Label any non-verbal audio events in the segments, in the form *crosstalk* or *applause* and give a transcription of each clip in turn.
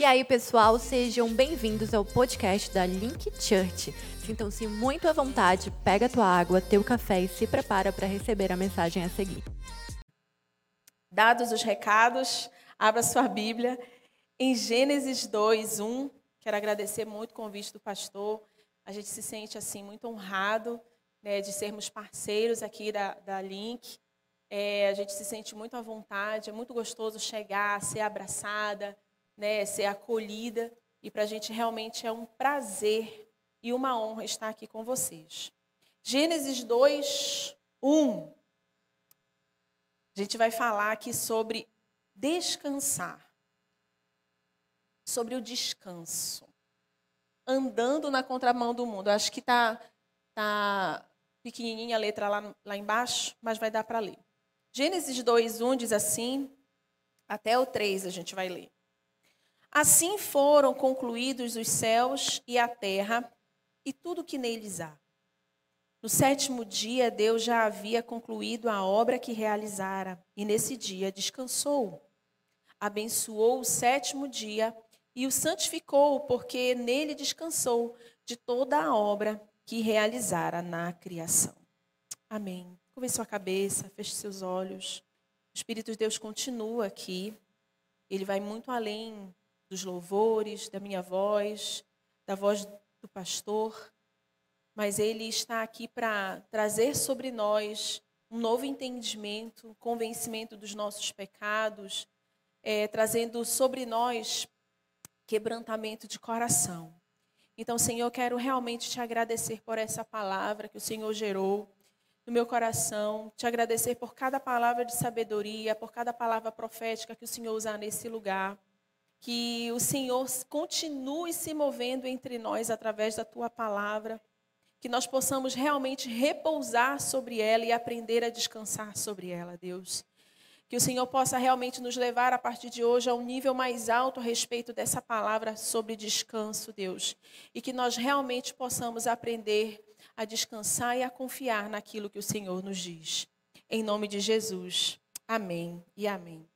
E aí, pessoal, sejam bem-vindos ao podcast da Link Church. Sintam-se muito à vontade, pega tua água, teu café e se prepara para receber a mensagem a seguir. Dados os recados, abra sua Bíblia em Gênesis 2, 1. Quero agradecer muito o convite do pastor. A gente se sente assim muito honrado né, de sermos parceiros aqui da, da Link. É, a gente se sente muito à vontade, é muito gostoso chegar, ser abraçada, né, ser acolhida. E para a gente realmente é um prazer e uma honra estar aqui com vocês. Gênesis 2, 1. A gente vai falar aqui sobre descansar. Sobre o descanso. Andando na contramão do mundo. Acho que está tá pequenininha a letra lá, lá embaixo, mas vai dar para ler. Gênesis 2, 1 diz assim, até o 3 a gente vai ler. Assim foram concluídos os céus e a terra e tudo que neles há. No sétimo dia, Deus já havia concluído a obra que realizara, e nesse dia descansou. Abençoou o sétimo dia e o santificou, porque nele descansou de toda a obra que realizara na criação. Amém. Curve sua cabeça, feche seus olhos. O Espírito de Deus continua aqui. Ele vai muito além dos louvores, da minha voz, da voz do pastor, mas ele está aqui para trazer sobre nós um novo entendimento, um convencimento dos nossos pecados, é, trazendo sobre nós quebrantamento de coração. Então, Senhor, quero realmente te agradecer por essa palavra que o Senhor gerou no meu coração, te agradecer por cada palavra de sabedoria, por cada palavra profética que o Senhor usar nesse lugar. Que o Senhor continue se movendo entre nós através da tua palavra, que nós possamos realmente repousar sobre ela e aprender a descansar sobre ela, Deus. Que o Senhor possa realmente nos levar a partir de hoje a um nível mais alto a respeito dessa palavra sobre descanso, Deus. E que nós realmente possamos aprender a descansar e a confiar naquilo que o Senhor nos diz. Em nome de Jesus. Amém e amém.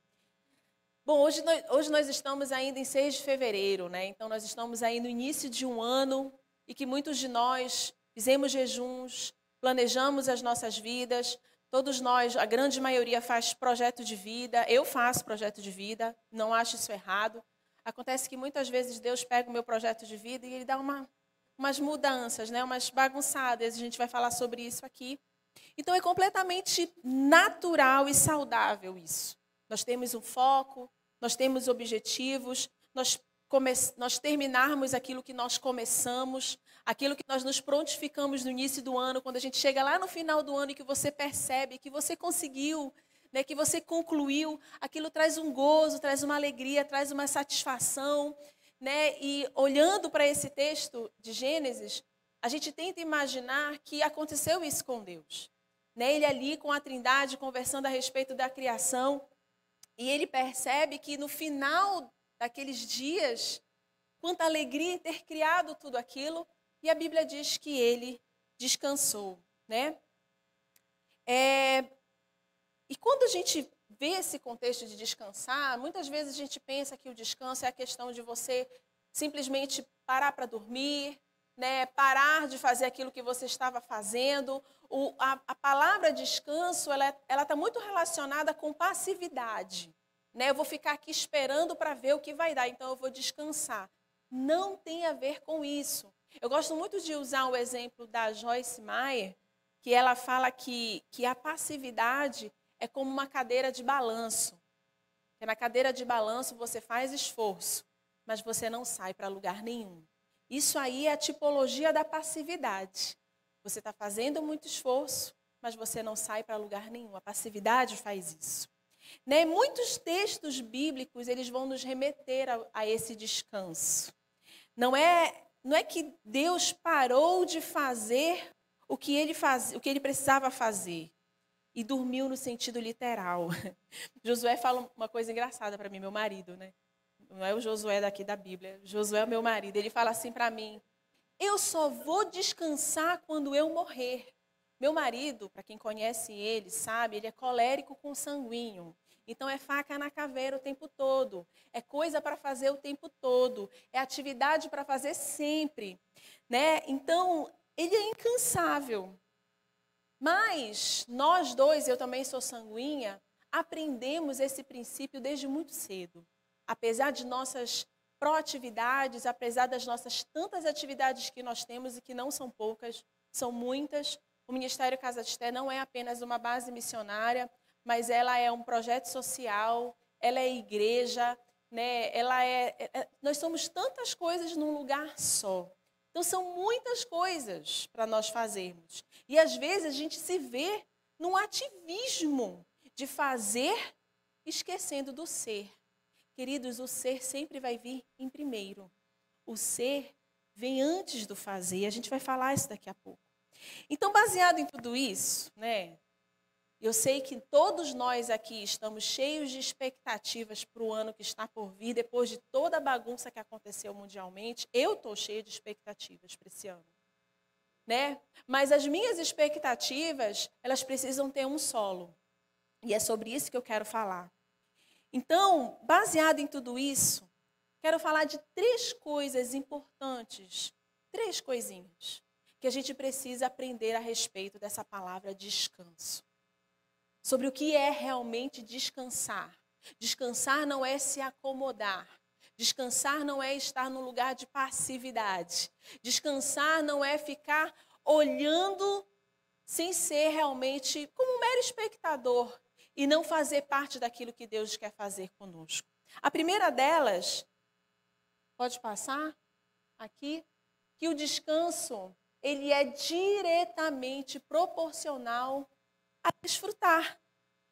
Bom, hoje nós, hoje nós estamos ainda em 6 de fevereiro, né? Então nós estamos aí no início de um ano e que muitos de nós fizemos jejuns, planejamos as nossas vidas. Todos nós, a grande maioria faz projeto de vida. Eu faço projeto de vida, não acho isso errado. Acontece que muitas vezes Deus pega o meu projeto de vida e ele dá uma umas mudanças, né, umas bagunçadas. A gente vai falar sobre isso aqui. Então é completamente natural e saudável isso. Nós temos um foco, nós temos objetivos, nós, nós terminarmos aquilo que nós começamos, aquilo que nós nos prontificamos no início do ano, quando a gente chega lá no final do ano e que você percebe que você conseguiu, né, que você concluiu, aquilo traz um gozo, traz uma alegria, traz uma satisfação, né? E olhando para esse texto de Gênesis, a gente tenta imaginar que aconteceu isso com Deus. Né? Ele ali com a Trindade conversando a respeito da criação, e ele percebe que no final daqueles dias, quanta alegria ter criado tudo aquilo, e a Bíblia diz que ele descansou, né? É, e quando a gente vê esse contexto de descansar, muitas vezes a gente pensa que o descanso é a questão de você simplesmente parar para dormir, né, parar de fazer aquilo que você estava fazendo. O, a, a, palavra descanso ela está muito relacionada com passividade. Né? Eu vou ficar aqui esperando para ver o que vai dar, então eu vou descansar. Não tem a ver com isso. Eu gosto muito de usar o exemplo da Joyce Meyer, que ela fala que, que a passividade é como uma cadeira de balanço. Que na cadeira de balanço você faz esforço, mas você não sai para lugar nenhum. Isso aí é a tipologia da passividade. Você está fazendo muito esforço, mas você não sai para lugar nenhum. A passividade faz isso. Né? Muitos textos bíblicos eles vão nos remeter a, a esse descanso. Não é, não é que Deus parou de fazer o que ele, faz, o que ele precisava fazer e dormiu no sentido literal. *laughs* Josué fala uma coisa engraçada para mim, meu marido, né? Não é o Josué daqui da Bíblia. Josué é meu marido. Ele fala assim para mim: Eu só vou descansar quando eu morrer. Meu marido, para quem conhece ele, sabe, ele é colérico com sanguíneo. Então é faca na caveira o tempo todo, é coisa para fazer o tempo todo, é atividade para fazer sempre, né? Então ele é incansável. Mas nós dois, eu também sou sanguínea, aprendemos esse princípio desde muito cedo. Apesar de nossas proatividades, apesar das nossas tantas atividades que nós temos e que não são poucas, são muitas, o Ministério Casa de Té não é apenas uma base missionária, mas ela é um projeto social, ela é igreja, né? Ela é, é, é nós somos tantas coisas num lugar só. Então, são muitas coisas para nós fazermos. E às vezes a gente se vê num ativismo de fazer, esquecendo do ser. Queridos, o ser sempre vai vir em primeiro. O ser vem antes do fazer. A gente vai falar isso daqui a pouco. Então, baseado em tudo isso, né? Eu sei que todos nós aqui estamos cheios de expectativas para o ano que está por vir, depois de toda a bagunça que aconteceu mundialmente. Eu estou cheia de expectativas para esse ano. Né? Mas as minhas expectativas, elas precisam ter um solo. E é sobre isso que eu quero falar. Então, baseado em tudo isso, quero falar de três coisas importantes, três coisinhas, que a gente precisa aprender a respeito dessa palavra descanso sobre o que é realmente descansar. Descansar não é se acomodar. Descansar não é estar no lugar de passividade. Descansar não é ficar olhando sem ser realmente como um mero espectador e não fazer parte daquilo que Deus quer fazer conosco. A primeira delas, pode passar aqui, que o descanso ele é diretamente proporcional a desfrutar.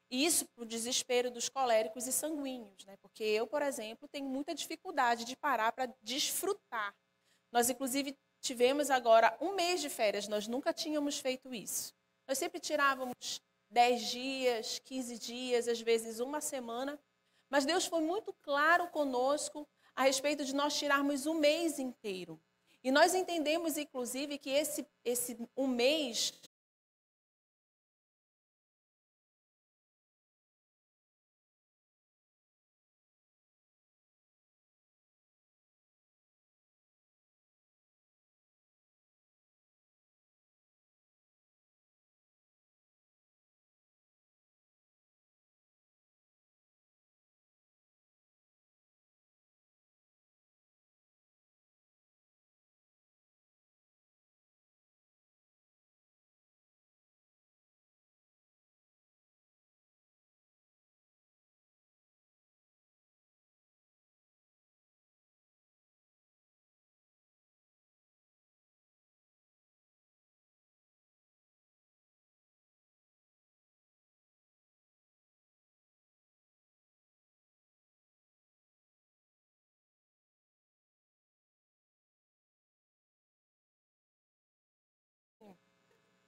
E isso para o desespero dos coléricos e sanguíneos, né? porque eu, por exemplo, tenho muita dificuldade de parar para desfrutar. Nós, inclusive, tivemos agora um mês de férias, nós nunca tínhamos feito isso. Nós sempre tirávamos 10 dias, 15 dias, às vezes uma semana, mas Deus foi muito claro conosco a respeito de nós tirarmos um mês inteiro. E nós entendemos, inclusive, que esse, esse um mês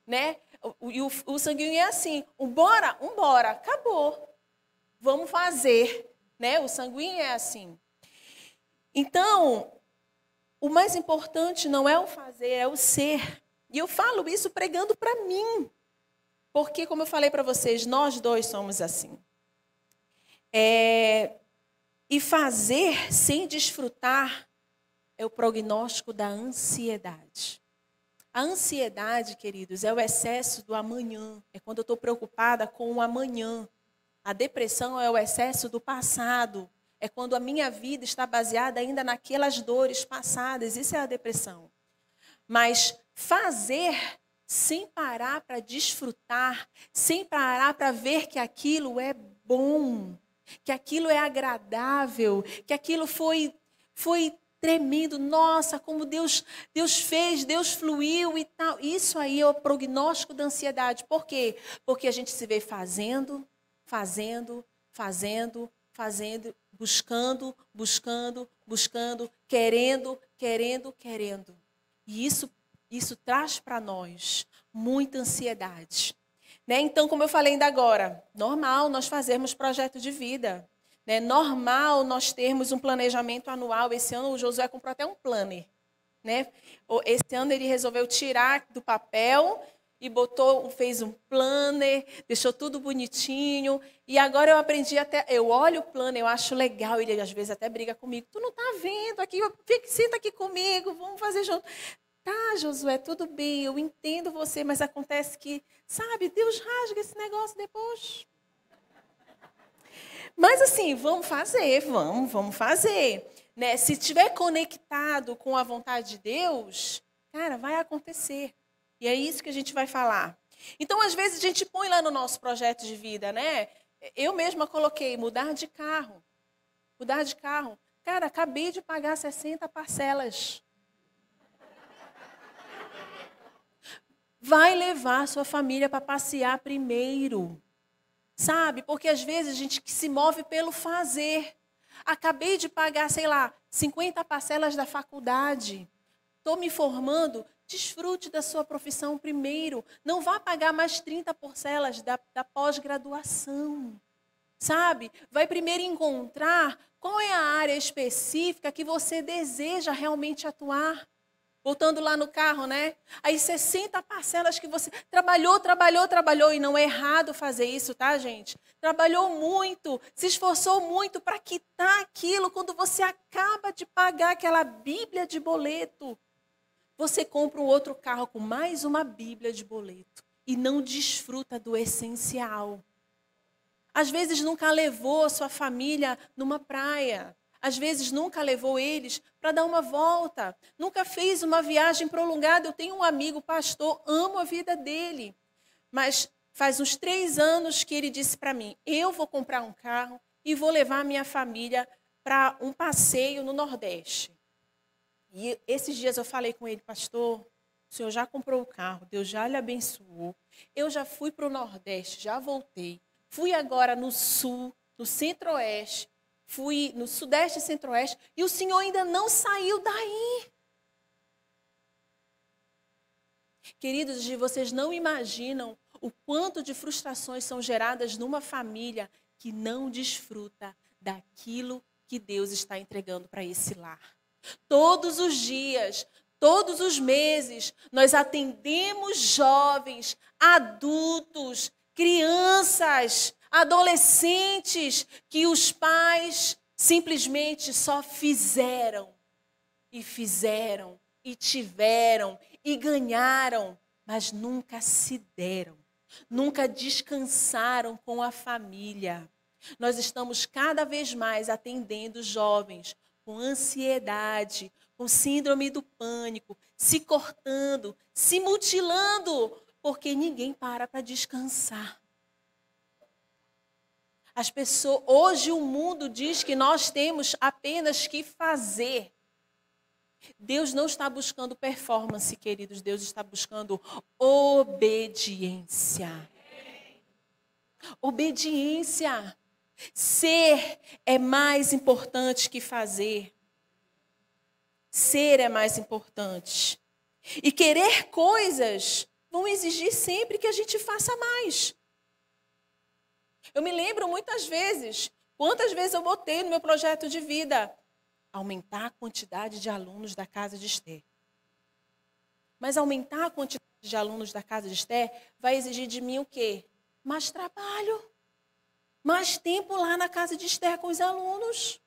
né? E o, o sanguíneo é assim, um bora, um bora, acabou. Vamos fazer, né? O sanguíneo é assim. Então, o mais importante não é o fazer, é o ser. E eu falo isso pregando para mim. Porque, como eu falei para vocês, nós dois somos assim. É, e fazer sem desfrutar é o prognóstico da ansiedade. A ansiedade, queridos, é o excesso do amanhã. É quando eu estou preocupada com o amanhã. A depressão é o excesso do passado. É quando a minha vida está baseada ainda naquelas dores passadas. Isso é a depressão. Mas fazer sem parar para desfrutar, sem parar para ver que aquilo é bom, que aquilo é agradável, que aquilo foi foi tremendo, nossa, como Deus, Deus fez, Deus fluiu e tal. Isso aí é o prognóstico da ansiedade. Por quê? Porque a gente se vê fazendo, fazendo, fazendo, fazendo, buscando, buscando, buscando, querendo, querendo, querendo. E isso isso traz para nós muita ansiedade. Né? Então, como eu falei ainda agora, normal nós fazermos projeto de vida. É normal nós termos um planejamento anual. Esse ano o Josué comprou até um planner. Né? Esse ano ele resolveu tirar do papel e botou, fez um planner, deixou tudo bonitinho. E agora eu aprendi até, eu olho o planner, eu acho legal, ele às vezes até briga comigo. Tu não tá vendo aqui, fica, senta aqui comigo, vamos fazer junto. Tá, Josué, tudo bem, eu entendo você, mas acontece que, sabe, Deus rasga esse negócio depois. Mas assim, vamos fazer, vamos, vamos fazer. Né? Se estiver conectado com a vontade de Deus, cara, vai acontecer. E é isso que a gente vai falar. Então, às vezes, a gente põe lá no nosso projeto de vida, né? Eu mesma coloquei mudar de carro. Mudar de carro. Cara, acabei de pagar 60 parcelas. Vai levar sua família para passear primeiro. Sabe? Porque às vezes a gente se move pelo fazer. Acabei de pagar, sei lá, 50 parcelas da faculdade. Estou me formando. Desfrute da sua profissão primeiro. Não vá pagar mais 30 parcelas da, da pós-graduação. Sabe? Vai primeiro encontrar qual é a área específica que você deseja realmente atuar. Voltando lá no carro, né? Aí 60 parcelas que você trabalhou, trabalhou, trabalhou. E não é errado fazer isso, tá, gente? Trabalhou muito, se esforçou muito para quitar aquilo. Quando você acaba de pagar aquela Bíblia de boleto, você compra um outro carro com mais uma Bíblia de boleto. E não desfruta do essencial. Às vezes nunca levou a sua família numa praia às vezes nunca levou eles para dar uma volta, nunca fez uma viagem prolongada. Eu tenho um amigo pastor, amo a vida dele, mas faz uns três anos que ele disse para mim: eu vou comprar um carro e vou levar a minha família para um passeio no Nordeste. E esses dias eu falei com ele, pastor, o senhor já comprou o carro, Deus já lhe abençoou. Eu já fui para o Nordeste, já voltei. Fui agora no Sul, no Centro-Oeste fui no Sudeste e Centro-Oeste, e o Senhor ainda não saiu daí. Queridos, vocês não imaginam o quanto de frustrações são geradas numa família que não desfruta daquilo que Deus está entregando para esse lar. Todos os dias, todos os meses, nós atendemos jovens, adultos, crianças, adolescentes que os pais simplesmente só fizeram e fizeram e tiveram e ganharam, mas nunca se deram, nunca descansaram com a família. Nós estamos cada vez mais atendendo jovens com ansiedade, com síndrome do pânico, se cortando, se mutilando, porque ninguém para para descansar. As pessoas, hoje o mundo diz que nós temos apenas que fazer. Deus não está buscando performance, queridos. Deus está buscando obediência. Obediência. Ser é mais importante que fazer. Ser é mais importante. E querer coisas vão exigir sempre que a gente faça mais. Eu me lembro muitas vezes, quantas vezes eu botei no meu projeto de vida aumentar a quantidade de alunos da casa de Esther. Mas aumentar a quantidade de alunos da casa de Esther vai exigir de mim o quê? Mais trabalho. Mais tempo lá na casa de Esther com os alunos.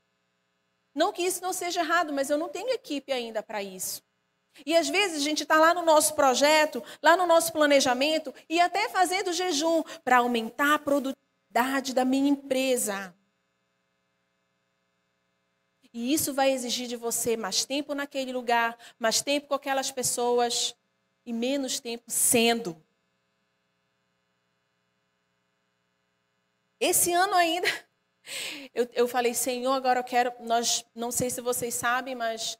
Não que isso não seja errado, mas eu não tenho equipe ainda para isso. E às vezes a gente está lá no nosso projeto, lá no nosso planejamento, e até fazendo jejum para aumentar a produtividade da minha empresa. E isso vai exigir de você mais tempo naquele lugar, mais tempo com aquelas pessoas e menos tempo sendo. Esse ano ainda, *laughs* eu, eu falei, Senhor, agora eu quero. Nós, não sei se vocês sabem, mas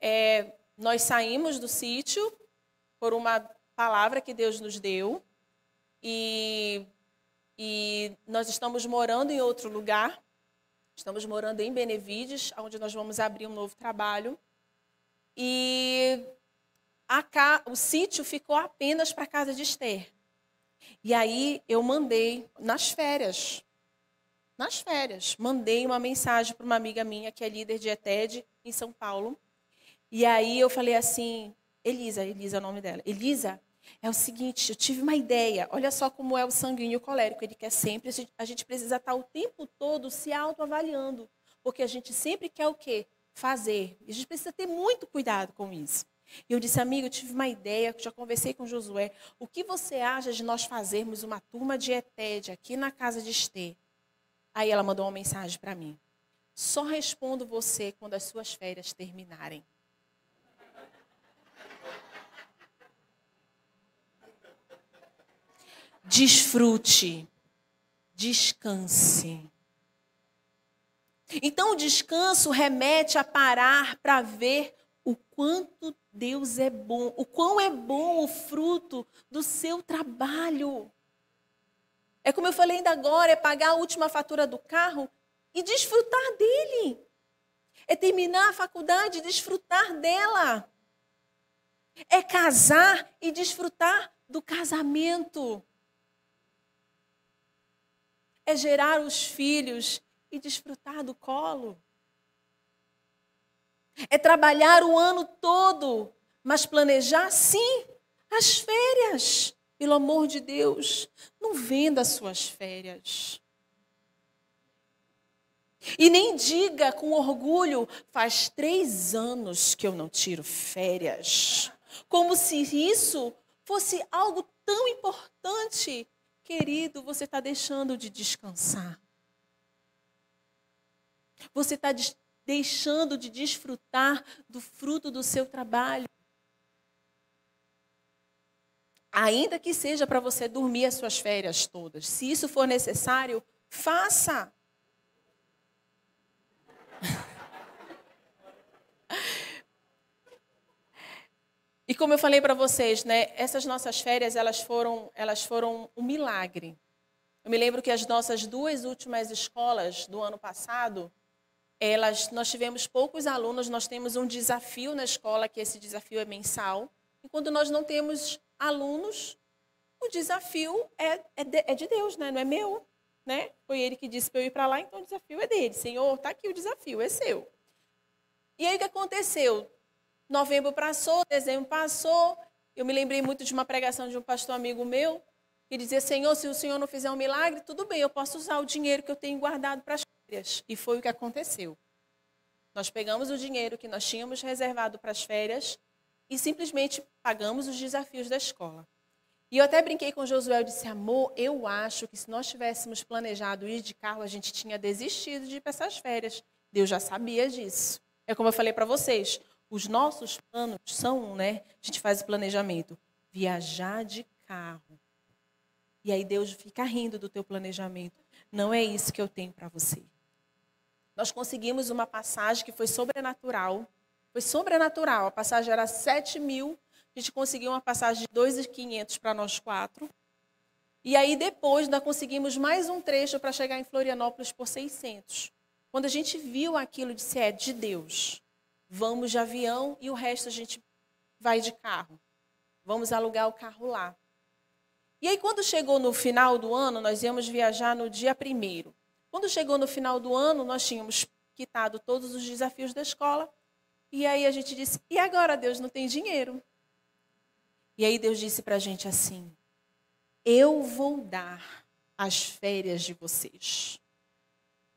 é, nós saímos do sítio por uma palavra que Deus nos deu. E e nós estamos morando em outro lugar. Estamos morando em Benevides, onde nós vamos abrir um novo trabalho. E a, o sítio ficou apenas para a casa de Esther. E aí eu mandei nas férias, nas férias, mandei uma mensagem para uma amiga minha que é líder de ETED em São Paulo. E aí eu falei assim, Elisa, Elisa é o nome dela. Elisa, é o seguinte: eu tive uma ideia. Olha só como é o sanguíneo colérico. Ele quer sempre, a gente precisa estar o tempo todo se autoavaliando. Porque a gente sempre quer o quê? Fazer. E a gente precisa ter muito cuidado com isso. E eu disse, amigo, eu tive uma ideia, já conversei com Josué. O que você acha de nós fazermos uma turma de ETED aqui na casa de Estê? Aí ela mandou uma mensagem para mim. Só respondo você quando as suas férias terminarem. Desfrute, descanse. Então, o descanso remete a parar para ver o quanto Deus é bom, o quão é bom o fruto do seu trabalho. É como eu falei ainda agora, é pagar a última fatura do carro e desfrutar dele. É terminar a faculdade e desfrutar dela. É casar e desfrutar do casamento. É gerar os filhos e desfrutar do colo. É trabalhar o ano todo, mas planejar sim as férias. Pelo amor de Deus, não venda suas férias. E nem diga com orgulho, faz três anos que eu não tiro férias. Como se isso fosse algo tão importante. Querido, você está deixando de descansar. Você está deixando de desfrutar do fruto do seu trabalho. Ainda que seja para você dormir as suas férias todas, se isso for necessário, faça. E como eu falei para vocês, né, essas nossas férias elas foram, elas foram um milagre. Eu me lembro que as nossas duas últimas escolas do ano passado, elas, nós tivemos poucos alunos, nós temos um desafio na escola, que esse desafio é mensal. E quando nós não temos alunos, o desafio é, é, de, é de Deus, né? não é meu. Né? Foi ele que disse para eu ir para lá, então o desafio é dele. Senhor, está aqui o desafio, é seu. E aí o que aconteceu? Novembro passou, dezembro passou. Eu me lembrei muito de uma pregação de um pastor amigo meu, que dizia: Senhor, se o Senhor não fizer um milagre, tudo bem, eu posso usar o dinheiro que eu tenho guardado para as férias. E foi o que aconteceu. Nós pegamos o dinheiro que nós tínhamos reservado para as férias e simplesmente pagamos os desafios da escola. E eu até brinquei com Josué e disse: amor, eu acho que se nós tivéssemos planejado ir de carro, a gente tinha desistido de ir para essas férias. Deus já sabia disso. É como eu falei para vocês: os nossos planos são, né? A gente faz o planejamento, viajar de carro. E aí Deus fica rindo do teu planejamento. Não é isso que eu tenho para você. Nós conseguimos uma passagem que foi sobrenatural foi sobrenatural. A passagem era 7 mil. A gente conseguiu uma passagem de 2.500 para nós quatro. E aí depois nós conseguimos mais um trecho para chegar em Florianópolis por 600. Quando a gente viu aquilo, disse, é de Deus. Vamos de avião e o resto a gente vai de carro. Vamos alugar o carro lá. E aí quando chegou no final do ano, nós íamos viajar no dia primeiro. Quando chegou no final do ano, nós tínhamos quitado todos os desafios da escola e aí a gente disse: e agora Deus não tem dinheiro? E aí Deus disse para a gente assim: eu vou dar as férias de vocês.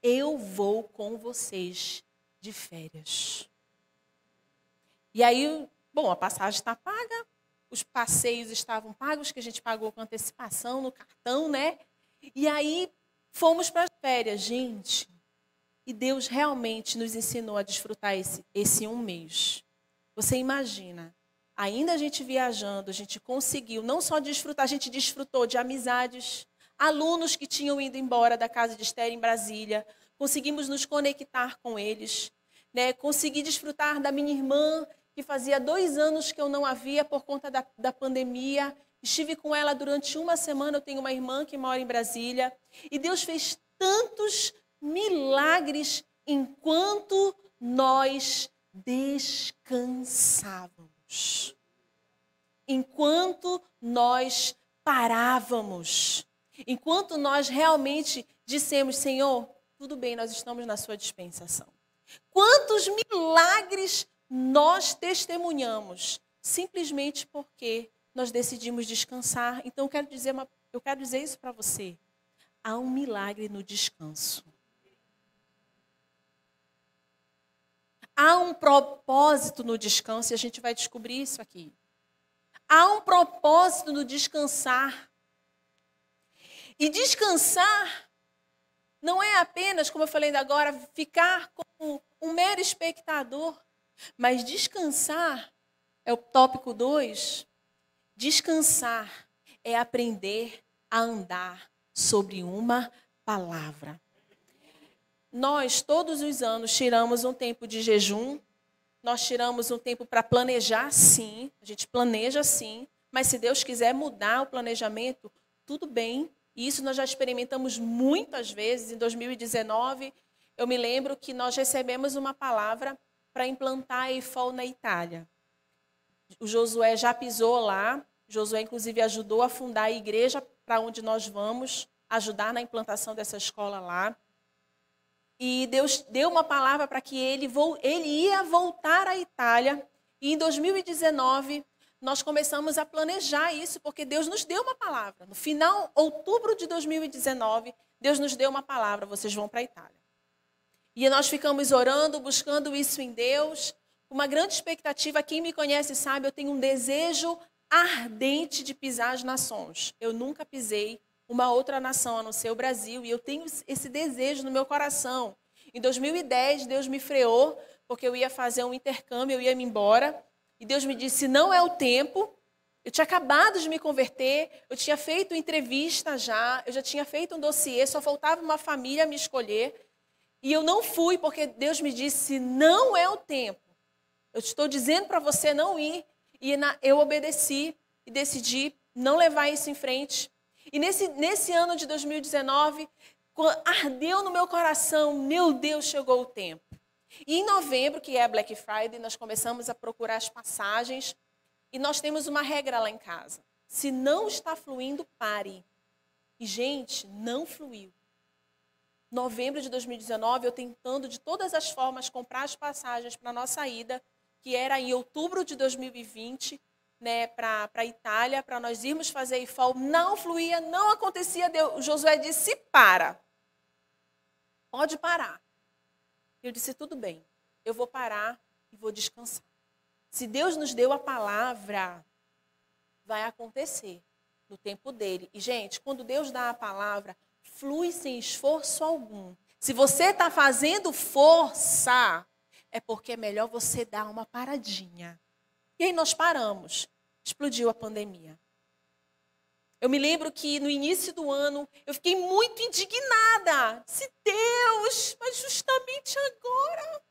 Eu vou com vocês de férias. E aí, bom, a passagem está paga, os passeios estavam pagos, que a gente pagou com antecipação no cartão, né? E aí fomos para as férias. Gente, e Deus realmente nos ensinou a desfrutar esse, esse um mês. Você imagina, ainda a gente viajando, a gente conseguiu não só desfrutar, a gente desfrutou de amizades, alunos que tinham ido embora da casa de Esther em Brasília, conseguimos nos conectar com eles, né? consegui desfrutar da minha irmã, que fazia dois anos que eu não havia por conta da, da pandemia. Estive com ela durante uma semana. Eu tenho uma irmã que mora em Brasília. E Deus fez tantos milagres enquanto nós descansávamos. Enquanto nós parávamos. Enquanto nós realmente dissemos, Senhor, tudo bem, nós estamos na sua dispensação. Quantos milagres nós testemunhamos simplesmente porque nós decidimos descansar. Então eu quero dizer, uma, eu quero dizer isso para você. Há um milagre no descanso. Há um propósito no descanso e a gente vai descobrir isso aqui. Há um propósito no descansar. E descansar não é apenas, como eu falei agora, ficar como um mero espectador, mas descansar é o tópico 2. Descansar é aprender a andar sobre uma palavra. Nós, todos os anos, tiramos um tempo de jejum, nós tiramos um tempo para planejar, sim, a gente planeja sim, mas se Deus quiser mudar o planejamento, tudo bem. E isso nós já experimentamos muitas vezes. Em 2019, eu me lembro que nós recebemos uma palavra para implantar a EFOL na Itália. O Josué já pisou lá, Josué, inclusive, ajudou a fundar a igreja para onde nós vamos ajudar na implantação dessa escola lá. E Deus deu uma palavra para que ele, ele ia voltar à Itália. E em 2019, nós começamos a planejar isso, porque Deus nos deu uma palavra. No final, outubro de 2019, Deus nos deu uma palavra: vocês vão para a Itália. E nós ficamos orando, buscando isso em Deus, uma grande expectativa. Quem me conhece sabe, eu tenho um desejo ardente de pisar as nações. Eu nunca pisei uma outra nação a não ser o Brasil, e eu tenho esse desejo no meu coração. Em 2010, Deus me freou, porque eu ia fazer um intercâmbio, eu ia me embora, e Deus me disse: não é o tempo. Eu tinha acabado de me converter, eu tinha feito entrevista já, eu já tinha feito um dossiê, só faltava uma família me escolher. E eu não fui, porque Deus me disse: não é o tempo. Eu estou dizendo para você não ir. E eu obedeci e decidi não levar isso em frente. E nesse, nesse ano de 2019, ardeu no meu coração, meu Deus, chegou o tempo. E em novembro, que é Black Friday, nós começamos a procurar as passagens e nós temos uma regra lá em casa. Se não está fluindo, pare. E, gente, não fluiu. Novembro de 2019, eu tentando de todas as formas comprar as passagens para a nossa ida, que era em outubro de 2020, né, para a Itália, para nós irmos fazer IFOL, não fluía, não acontecia. Deus, Josué disse: para. Pode parar. Eu disse: tudo bem, eu vou parar e vou descansar. Se Deus nos deu a palavra, vai acontecer no tempo dele. E, gente, quando Deus dá a palavra, flui sem esforço algum. Se você está fazendo força, é porque é melhor você dar uma paradinha. E aí nós paramos explodiu a pandemia. Eu me lembro que no início do ano eu fiquei muito indignada. Se Deus, mas justamente agora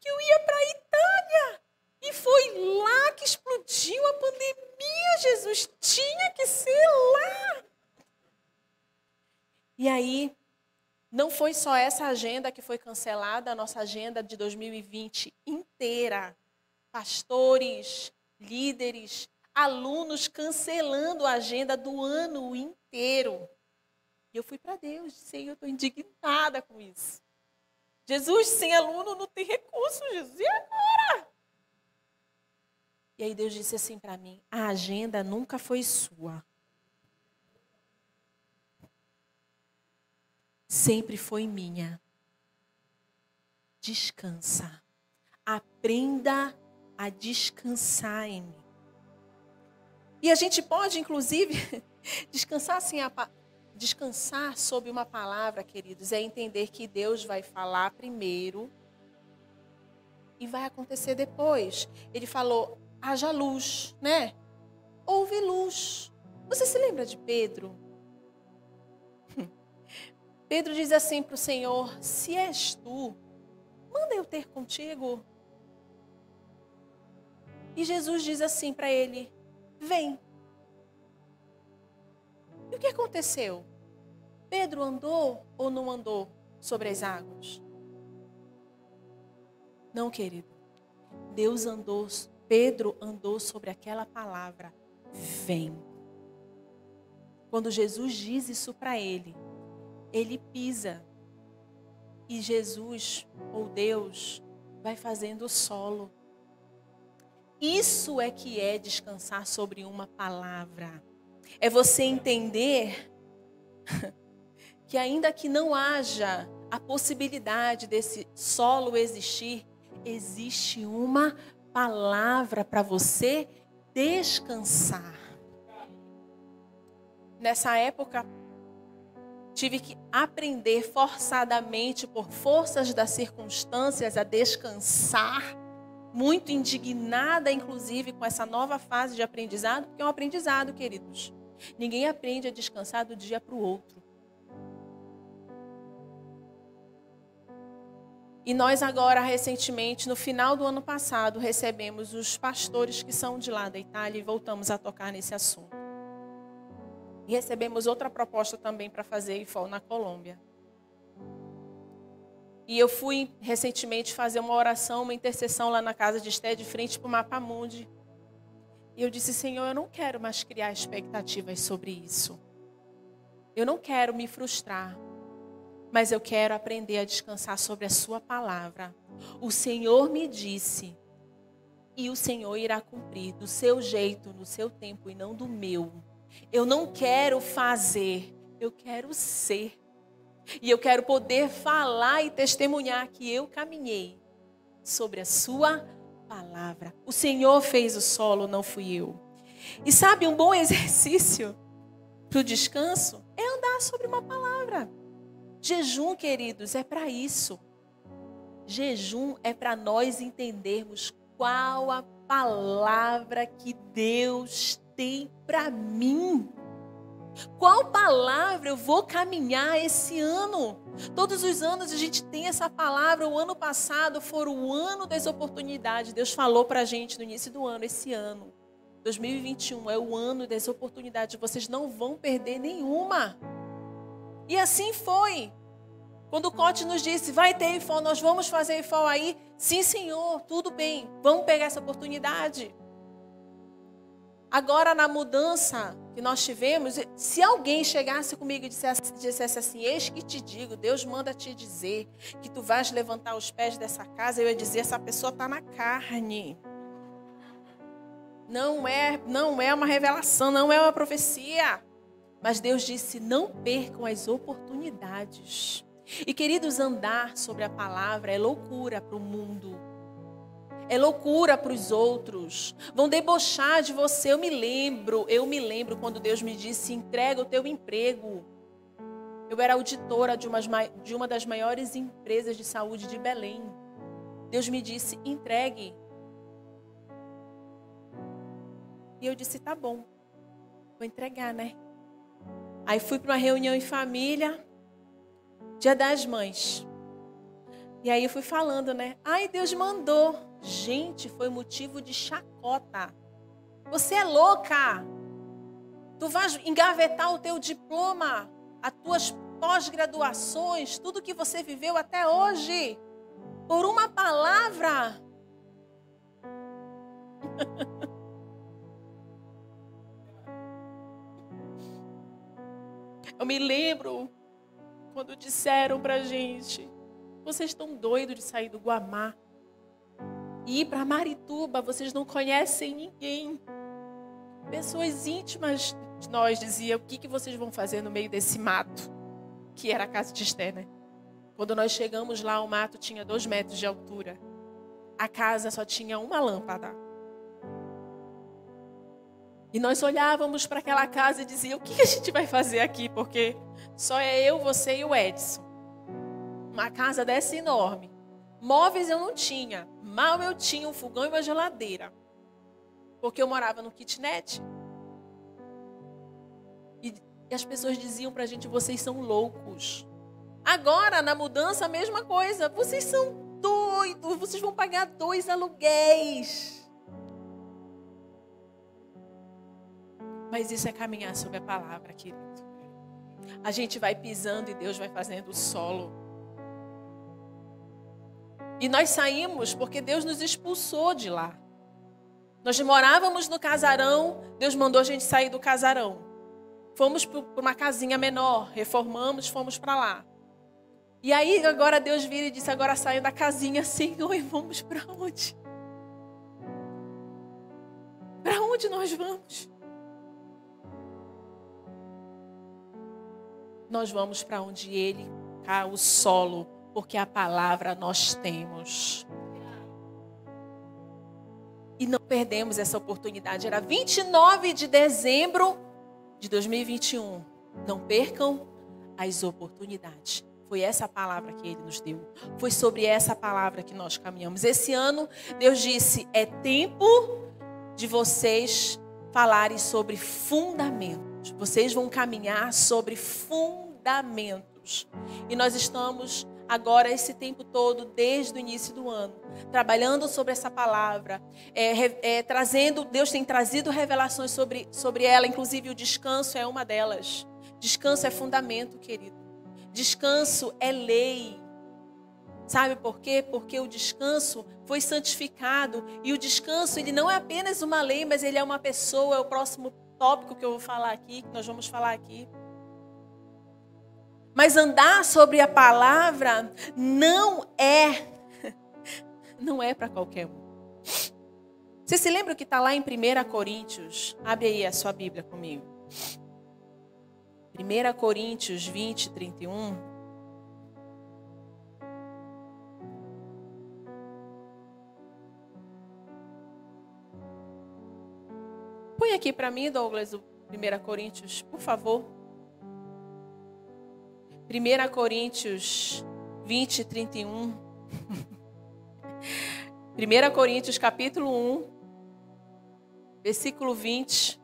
que eu ia para a Itália. E foi lá que explodiu a pandemia, Jesus. Tinha que ser lá. E aí, não foi só essa agenda que foi cancelada, a nossa agenda de 2020 inteira. Pastores, líderes, alunos cancelando a agenda do ano inteiro. E eu fui para Deus, Senhor, eu estou indignada com isso. Jesus, sem aluno não tem recurso, Jesus, e agora? E aí Deus disse assim para mim: a agenda nunca foi sua. Sempre foi minha. Descansa. Aprenda a descansar em mim. E a gente pode, inclusive, *laughs* descansar assim, descansar sob uma palavra, queridos, é entender que Deus vai falar primeiro e vai acontecer depois. Ele falou: haja luz, né? Houve luz. Você se lembra de Pedro? Pedro diz assim para o Senhor: Se és tu, manda eu ter contigo. E Jesus diz assim para ele: Vem. E o que aconteceu? Pedro andou ou não andou sobre as águas? Não, querido. Deus andou, Pedro andou sobre aquela palavra: vem. Quando Jesus diz isso para ele, ele pisa. E Jesus, ou Deus, vai fazendo o solo. Isso é que é descansar sobre uma palavra. É você entender *laughs* que ainda que não haja a possibilidade desse solo existir, existe uma palavra para você descansar. Nessa época, tive que aprender forçadamente, por forças das circunstâncias, a descansar. Muito indignada, inclusive, com essa nova fase de aprendizado, porque é um aprendizado, queridos. Ninguém aprende a descansar do dia para o outro. E nós agora, recentemente, no final do ano passado, recebemos os pastores que são de lá da Itália e voltamos a tocar nesse assunto. E recebemos outra proposta também para fazer IFOL na Colômbia. E eu fui recentemente fazer uma oração, uma intercessão lá na casa de Esté, de frente para o Mapa Mundi. E eu disse, Senhor, eu não quero mais criar expectativas sobre isso. Eu não quero me frustrar mas eu quero aprender a descansar sobre a Sua palavra. O Senhor me disse, e o Senhor irá cumprir do seu jeito, no seu tempo e não do meu. Eu não quero fazer, eu quero ser. E eu quero poder falar e testemunhar que eu caminhei sobre a Sua palavra. O Senhor fez o solo, não fui eu. E sabe, um bom *laughs* exercício para o descanso é andar sobre uma palavra. Jejum, queridos, é para isso. Jejum é para nós entendermos qual a palavra que Deus tem para mim. Qual palavra eu vou caminhar esse ano? Todos os anos a gente tem essa palavra. O ano passado foi o ano das oportunidades. Deus falou para a gente no início do ano, esse ano. 2021 é o ano das oportunidades. Vocês não vão perder nenhuma. E assim foi. Quando o Cote nos disse, vai ter IFOL, nós vamos fazer IFOL aí. Sim, senhor, tudo bem, vamos pegar essa oportunidade. Agora, na mudança que nós tivemos, se alguém chegasse comigo e dissesse, dissesse assim: Eis que te digo, Deus manda te dizer que tu vais levantar os pés dessa casa, eu ia dizer: essa pessoa está na carne. Não é, não é uma revelação, não é uma profecia. Mas Deus disse: não percam as oportunidades. E queridos, andar sobre a palavra é loucura para o mundo. É loucura para os outros. Vão debochar de você. Eu me lembro, eu me lembro quando Deus me disse: entrega o teu emprego. Eu era auditora de, umas, de uma das maiores empresas de saúde de Belém. Deus me disse: entregue. E eu disse: tá bom, vou entregar, né? Aí fui para uma reunião em família, dia das mães. E aí eu fui falando, né? Ai, Deus mandou. Gente, foi motivo de chacota. Você é louca. Tu vais engavetar o teu diploma, as tuas pós-graduações, tudo que você viveu até hoje, por uma palavra. *laughs* Eu me lembro quando disseram pra gente: vocês estão doidos de sair do Guamá e ir para Marituba, vocês não conhecem ninguém. Pessoas íntimas de nós diziam: o que, que vocês vão fazer no meio desse mato? Que era a casa de Esté, né? Quando nós chegamos lá, o mato tinha dois metros de altura. A casa só tinha uma lâmpada. E nós olhávamos para aquela casa e dizia: o que a gente vai fazer aqui? Porque só é eu, você e o Edson. Uma casa dessa enorme. Móveis eu não tinha. Mal eu tinha um fogão e uma geladeira. Porque eu morava no kitnet. E, e as pessoas diziam para a gente: vocês são loucos. Agora, na mudança, a mesma coisa. Vocês são doidos. Vocês vão pagar dois aluguéis. Mas isso é caminhar sobre a palavra, querido. A gente vai pisando e Deus vai fazendo o solo. E nós saímos porque Deus nos expulsou de lá. Nós morávamos no casarão, Deus mandou a gente sair do casarão. Fomos para uma casinha menor, reformamos, fomos para lá. E aí agora Deus vira e disse: agora saiam da casinha, *laughs* Senhor, e vamos para onde? onde nós vamos? Nós vamos para onde Ele cá o solo, porque a palavra nós temos. E não perdemos essa oportunidade. Era 29 de dezembro de 2021. Não percam as oportunidades. Foi essa palavra que ele nos deu. Foi sobre essa palavra que nós caminhamos. Esse ano, Deus disse: é tempo de vocês falarem sobre fundamentos. Vocês vão caminhar sobre fundamentos. E nós estamos agora esse tempo todo, desde o início do ano, trabalhando sobre essa palavra, é, é, trazendo, Deus tem trazido revelações sobre, sobre ela, inclusive o descanso é uma delas. Descanso é fundamento, querido. Descanso é lei. Sabe por quê? Porque o descanso foi santificado e o descanso ele não é apenas uma lei, mas ele é uma pessoa. É o próximo tópico que eu vou falar aqui, que nós vamos falar aqui. Mas andar sobre a palavra não é *laughs* não é para qualquer um. Você se lembra o que está lá em 1 Coríntios? Abre aí a sua Bíblia comigo. 1 Coríntios 20, 31. Põe aqui para mim, Douglas, o 1 Coríntios, por favor. 1 Coríntios 20, 31. 1 Coríntios capítulo 1, versículo 20.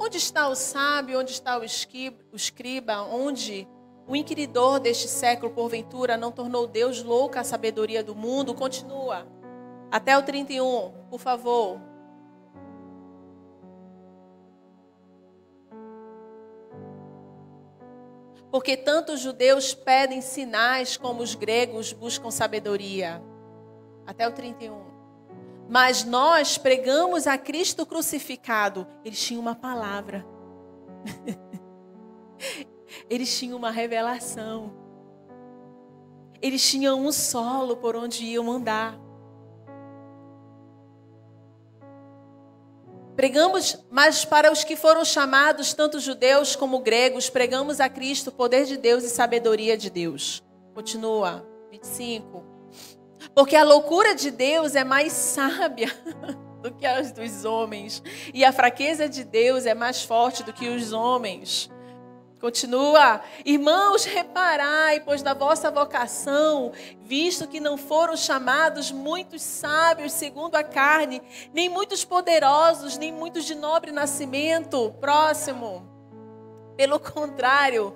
Onde está o sábio? Onde está o escriba? Onde o inquiridor deste século, porventura, não tornou Deus louca a sabedoria do mundo? Continua. Até o 31, por favor. Porque tanto os judeus pedem sinais como os gregos buscam sabedoria. Até o 31. Mas nós pregamos a Cristo crucificado. Eles tinham uma palavra. *laughs* Eles tinham uma revelação. Eles tinham um solo por onde iam andar. Pregamos, mas para os que foram chamados, tanto judeus como gregos, pregamos a Cristo, poder de Deus e sabedoria de Deus. Continua, 25. Porque a loucura de Deus é mais sábia *laughs* do que as dos homens, e a fraqueza de Deus é mais forte do que os homens. Continua, irmãos, reparai, pois da vossa vocação, visto que não foram chamados muitos sábios segundo a carne, nem muitos poderosos, nem muitos de nobre nascimento. Próximo. Pelo contrário,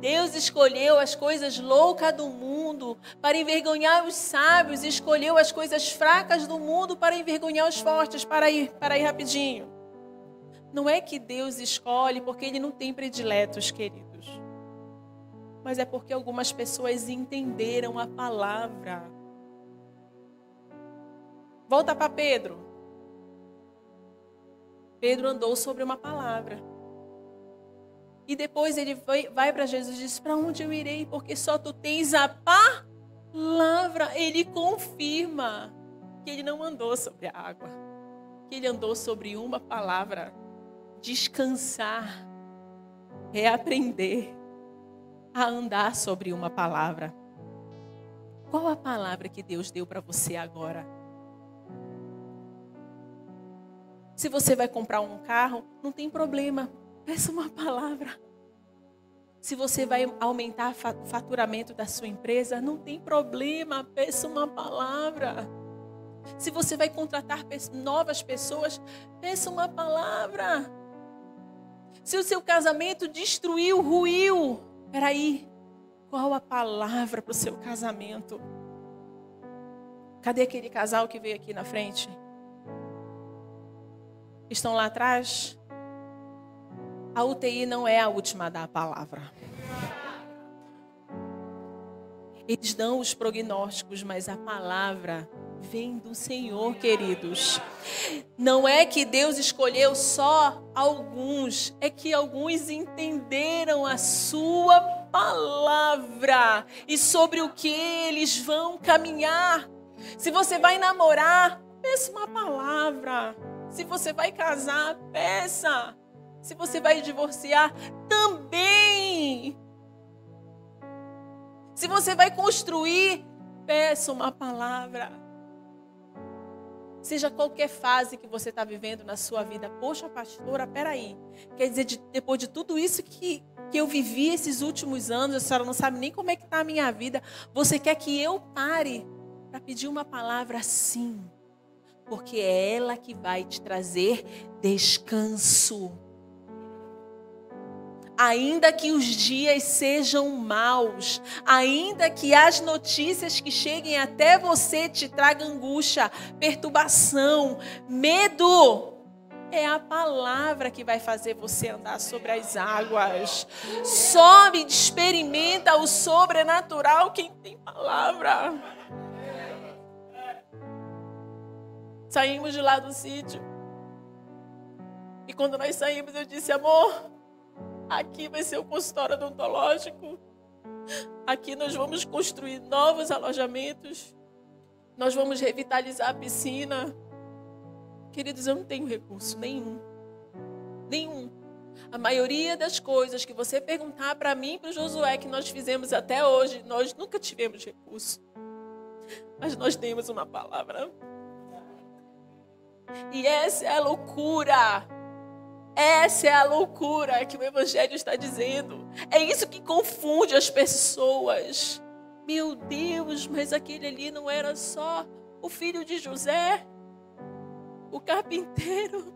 Deus escolheu as coisas loucas do mundo para envergonhar os sábios e escolheu as coisas fracas do mundo para envergonhar os fortes. Para ir, para ir rapidinho. Não é que Deus escolhe porque Ele não tem prediletos, queridos. Mas é porque algumas pessoas entenderam a palavra. Volta para Pedro. Pedro andou sobre uma palavra. E depois ele vai, vai para Jesus e diz: Para onde eu irei? Porque só tu tens a palavra. Ele confirma que ele não andou sobre a água, que ele andou sobre uma palavra. Descansar é aprender a andar sobre uma palavra. Qual a palavra que Deus deu para você agora? Se você vai comprar um carro, não tem problema. Peça uma palavra. Se você vai aumentar o faturamento da sua empresa, não tem problema, peça uma palavra. Se você vai contratar novas pessoas, peça uma palavra. Se o seu casamento destruiu, ruiu, peraí, qual a palavra para o seu casamento? Cadê aquele casal que veio aqui na frente? Estão lá atrás? A UTI não é a última a dar a palavra. Eles dão os prognósticos, mas a palavra vem do Senhor, queridos. Não é que Deus escolheu só alguns, é que alguns entenderam a sua palavra e sobre o que eles vão caminhar. Se você vai namorar, peça uma palavra. Se você vai casar, peça. Se você vai divorciar, também. Se você vai construir, peça uma palavra. Seja qualquer fase que você está vivendo na sua vida. Poxa, pastora, peraí. Quer dizer, de, depois de tudo isso que, que eu vivi esses últimos anos, a senhora não sabe nem como é que está a minha vida. Você quer que eu pare para pedir uma palavra assim? Porque é ela que vai te trazer descanso ainda que os dias sejam maus, ainda que as notícias que cheguem até você te tragam angústia, perturbação, medo, é a palavra que vai fazer você andar sobre as águas. Sobe, experimenta o sobrenatural quem tem palavra. Saímos de lá do sítio. E quando nós saímos, eu disse, amor, Aqui vai ser o consultório odontológico. Aqui nós vamos construir novos alojamentos. Nós vamos revitalizar a piscina. Queridos, eu não tenho recurso nenhum. Nenhum. A maioria das coisas que você perguntar para mim e para o Josué que nós fizemos até hoje, nós nunca tivemos recurso. Mas nós temos uma palavra. E essa é a loucura essa é a loucura que o Evangelho está dizendo. É isso que confunde as pessoas. Meu Deus, mas aquele ali não era só o filho de José, o carpinteiro.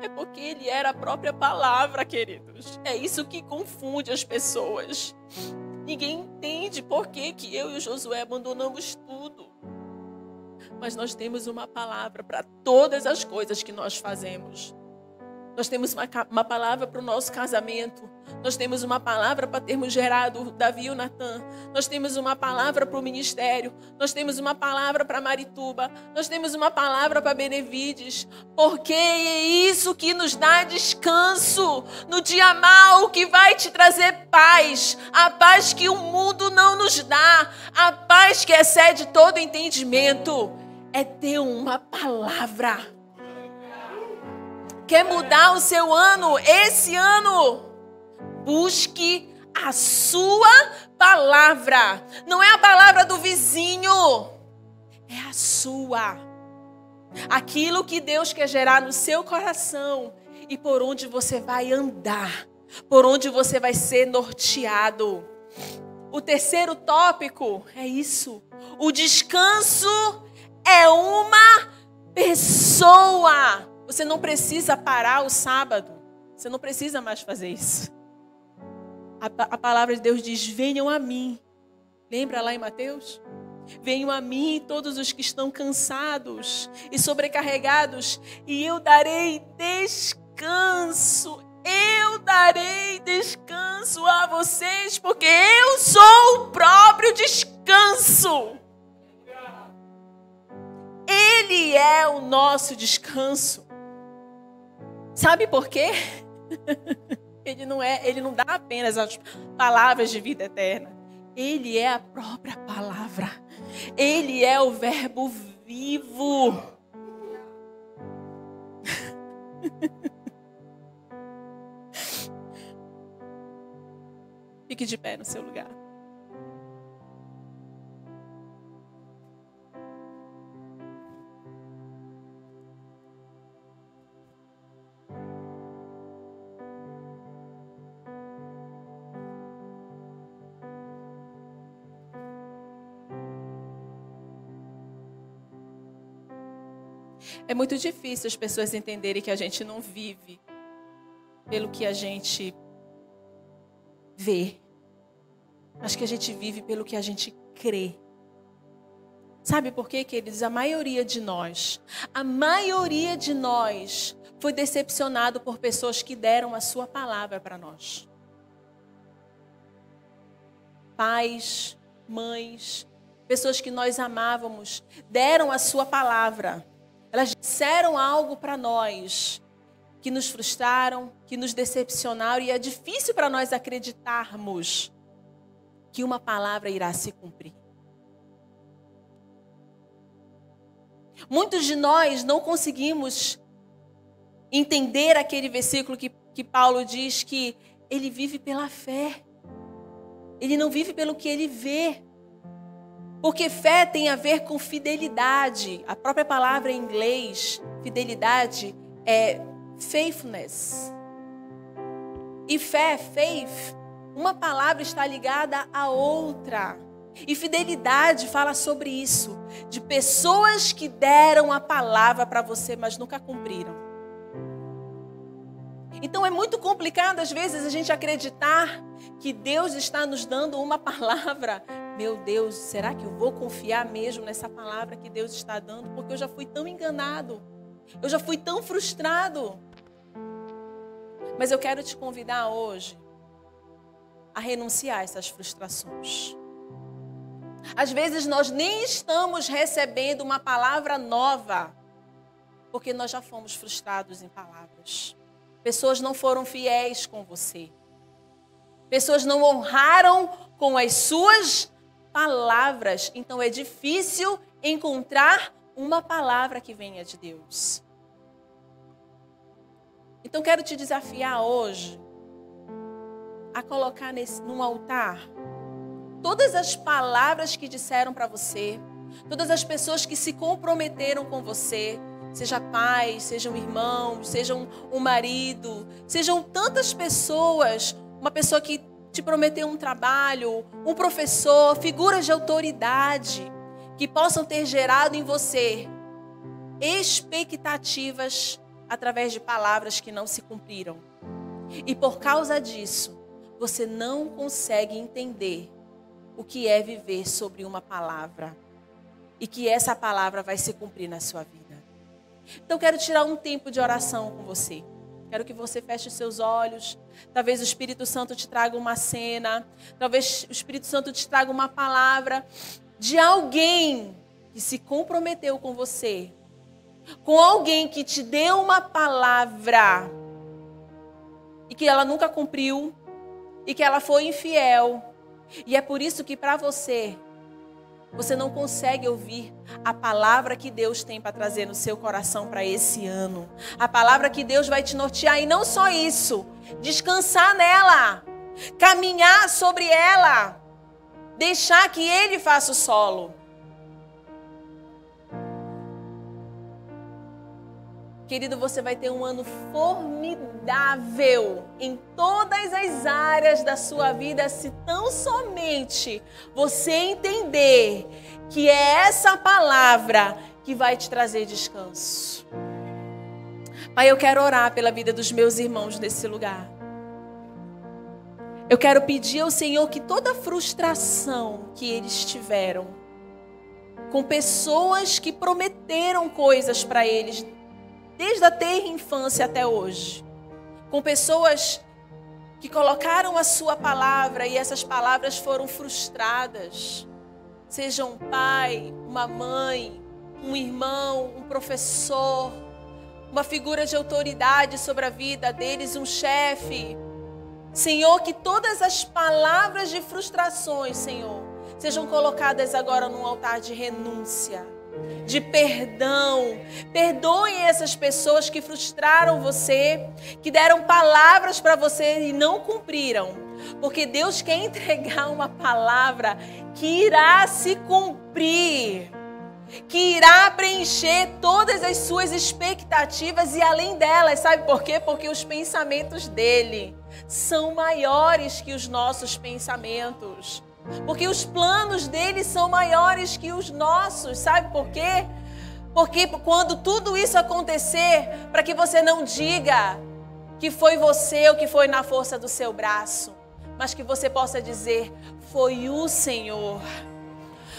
É porque ele era a própria palavra, queridos. É isso que confunde as pessoas. Ninguém entende por que, que eu e o Josué abandonamos tudo. Mas nós temos uma palavra para todas as coisas que nós fazemos. Nós temos uma, uma palavra para o nosso casamento. Nós temos uma palavra para termos gerado Davi e o Natan. Nós temos uma palavra para o ministério. Nós temos uma palavra para Marituba. Nós temos uma palavra para Benevides. Porque é isso que nos dá descanso no dia mal que vai te trazer paz. A paz que o mundo não nos dá. A paz que excede todo entendimento. É ter uma palavra Quer mudar o seu ano esse ano? Busque a sua palavra. Não é a palavra do vizinho, é a sua. Aquilo que Deus quer gerar no seu coração e por onde você vai andar, por onde você vai ser norteado. O terceiro tópico é isso. O descanso é uma pessoa. Você não precisa parar o sábado. Você não precisa mais fazer isso. A, a palavra de Deus diz: venham a mim. Lembra lá em Mateus? Venham a mim todos os que estão cansados e sobrecarregados, e eu darei descanso. Eu darei descanso a vocês, porque eu sou o próprio descanso. Ele é o nosso descanso. Sabe por quê? *laughs* Ele não é, ele não dá apenas as palavras de vida eterna. Ele é a própria palavra. Ele é o verbo vivo. *laughs* Fique de pé no seu lugar. É muito difícil as pessoas entenderem que a gente não vive pelo que a gente vê. Acho que a gente vive pelo que a gente crê. Sabe por quê, queridos? A maioria de nós, a maioria de nós foi decepcionado por pessoas que deram a sua palavra para nós. Pais, mães, pessoas que nós amávamos, deram a sua palavra. Elas disseram algo para nós que nos frustraram, que nos decepcionaram, e é difícil para nós acreditarmos que uma palavra irá se cumprir. Muitos de nós não conseguimos entender aquele versículo que, que Paulo diz que ele vive pela fé. Ele não vive pelo que ele vê. Porque fé tem a ver com fidelidade. A própria palavra em inglês, fidelidade, é faithfulness. E fé, faith, uma palavra está ligada à outra. E fidelidade fala sobre isso, de pessoas que deram a palavra para você, mas nunca cumpriram. Então é muito complicado às vezes a gente acreditar que Deus está nos dando uma *laughs* palavra. Meu Deus, será que eu vou confiar mesmo nessa palavra que Deus está dando? Porque eu já fui tão enganado, eu já fui tão frustrado. Mas eu quero te convidar hoje a renunciar a essas frustrações. Às vezes nós nem estamos recebendo uma palavra nova, porque nós já fomos frustrados em palavras. Pessoas não foram fiéis com você. Pessoas não honraram com as suas palavras. Então é difícil encontrar uma palavra que venha de Deus. Então quero te desafiar hoje a colocar nesse, num altar todas as palavras que disseram para você, todas as pessoas que se comprometeram com você, seja pai, sejam irmãos, sejam um marido, sejam tantas pessoas, uma pessoa que te prometeu um trabalho, um professor, figuras de autoridade que possam ter gerado em você expectativas através de palavras que não se cumpriram. E por causa disso, você não consegue entender o que é viver sobre uma palavra e que essa palavra vai se cumprir na sua vida. Então, quero tirar um tempo de oração com você. Quero que você feche os seus olhos. Talvez o Espírito Santo te traga uma cena. Talvez o Espírito Santo te traga uma palavra de alguém que se comprometeu com você. Com alguém que te deu uma palavra e que ela nunca cumpriu e que ela foi infiel. E é por isso que para você você não consegue ouvir a palavra que Deus tem para trazer no seu coração para esse ano. A palavra que Deus vai te nortear. E não só isso, descansar nela, caminhar sobre ela, deixar que Ele faça o solo. Querido, você vai ter um ano formidável em todas as áreas da sua vida, se tão somente você entender que é essa palavra que vai te trazer descanso. Pai, eu quero orar pela vida dos meus irmãos nesse lugar. Eu quero pedir ao Senhor que toda frustração que eles tiveram com pessoas que prometeram coisas para eles desde a terra infância até hoje, com pessoas que colocaram a sua palavra e essas palavras foram frustradas. Seja um pai, uma mãe, um irmão, um professor, uma figura de autoridade sobre a vida deles, um chefe. Senhor, que todas as palavras de frustrações, Senhor, sejam colocadas agora num altar de renúncia de perdão. Perdoem essas pessoas que frustraram você, que deram palavras para você e não cumpriram. Porque Deus quer entregar uma palavra que irá se cumprir, que irá preencher todas as suas expectativas e além delas, sabe por quê? Porque os pensamentos dele são maiores que os nossos pensamentos. Porque os planos dele são maiores que os nossos, sabe por quê? Porque quando tudo isso acontecer, para que você não diga que foi você ou que foi na força do seu braço, mas que você possa dizer: foi o Senhor.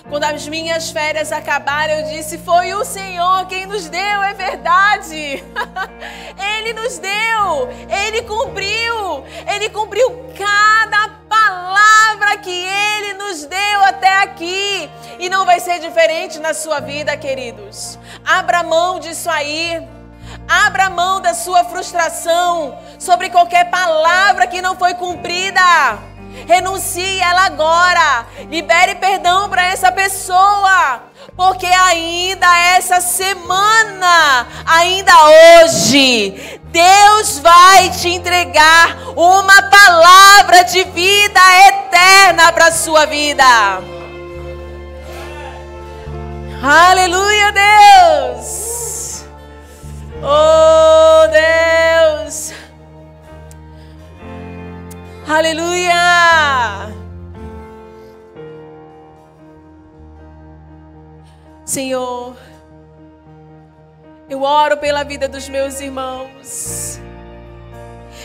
Quando as minhas férias acabaram, eu disse: Foi o Senhor quem nos deu, é verdade. *laughs* Ele nos deu, Ele cumpriu, Ele cumpriu cada palavra que Ele nos deu até aqui. E não vai ser diferente na sua vida, queridos. Abra mão disso aí. Abra mão da sua frustração sobre qualquer palavra que não foi cumprida. Renuncie ela agora. Libere perdão para essa pessoa. porque ainda essa semana, ainda hoje, Deus vai te entregar uma palavra de vida eterna para a sua vida. Aleluia, Deus! Oh, Deus! Aleluia! Senhor, eu oro pela vida dos meus irmãos.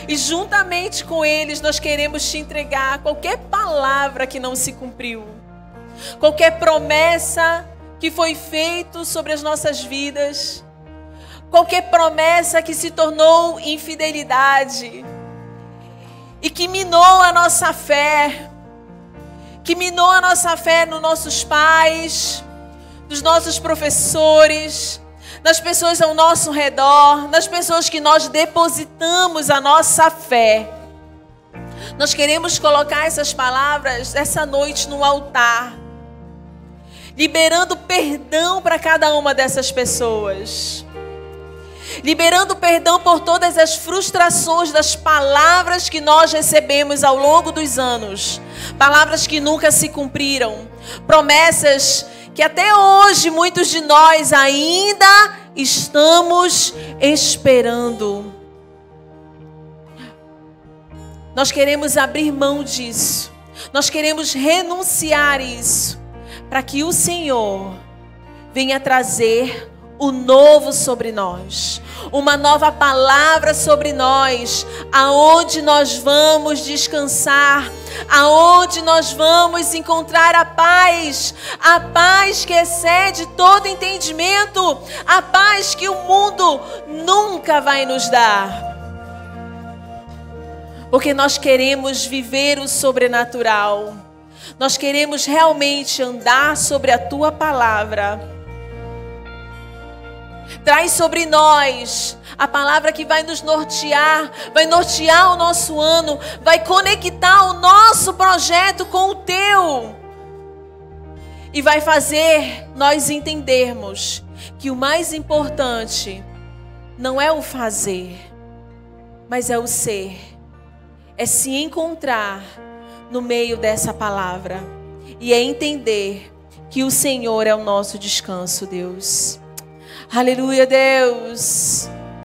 E juntamente com eles nós queremos te entregar qualquer palavra que não se cumpriu, qualquer promessa que foi feita sobre as nossas vidas, qualquer promessa que se tornou infidelidade e que minou a nossa fé, que minou a nossa fé nos nossos pais, dos nossos professores, das pessoas ao nosso redor, das pessoas que nós depositamos a nossa fé. Nós queremos colocar essas palavras essa noite no altar, liberando perdão para cada uma dessas pessoas. Liberando perdão por todas as frustrações das palavras que nós recebemos ao longo dos anos, palavras que nunca se cumpriram, promessas que até hoje muitos de nós ainda estamos esperando. Nós queremos abrir mão disso. Nós queremos renunciar isso para que o Senhor venha trazer o novo sobre nós, uma nova palavra sobre nós, aonde nós vamos descansar, aonde nós vamos encontrar a paz, a paz que excede todo entendimento, a paz que o mundo nunca vai nos dar. Porque nós queremos viver o sobrenatural. Nós queremos realmente andar sobre a tua palavra Traz sobre nós a palavra que vai nos nortear, vai nortear o nosso ano, vai conectar o nosso projeto com o teu. E vai fazer nós entendermos que o mais importante não é o fazer, mas é o ser. É se encontrar no meio dessa palavra e é entender que o Senhor é o nosso descanso, Deus. Aleluia, Deus.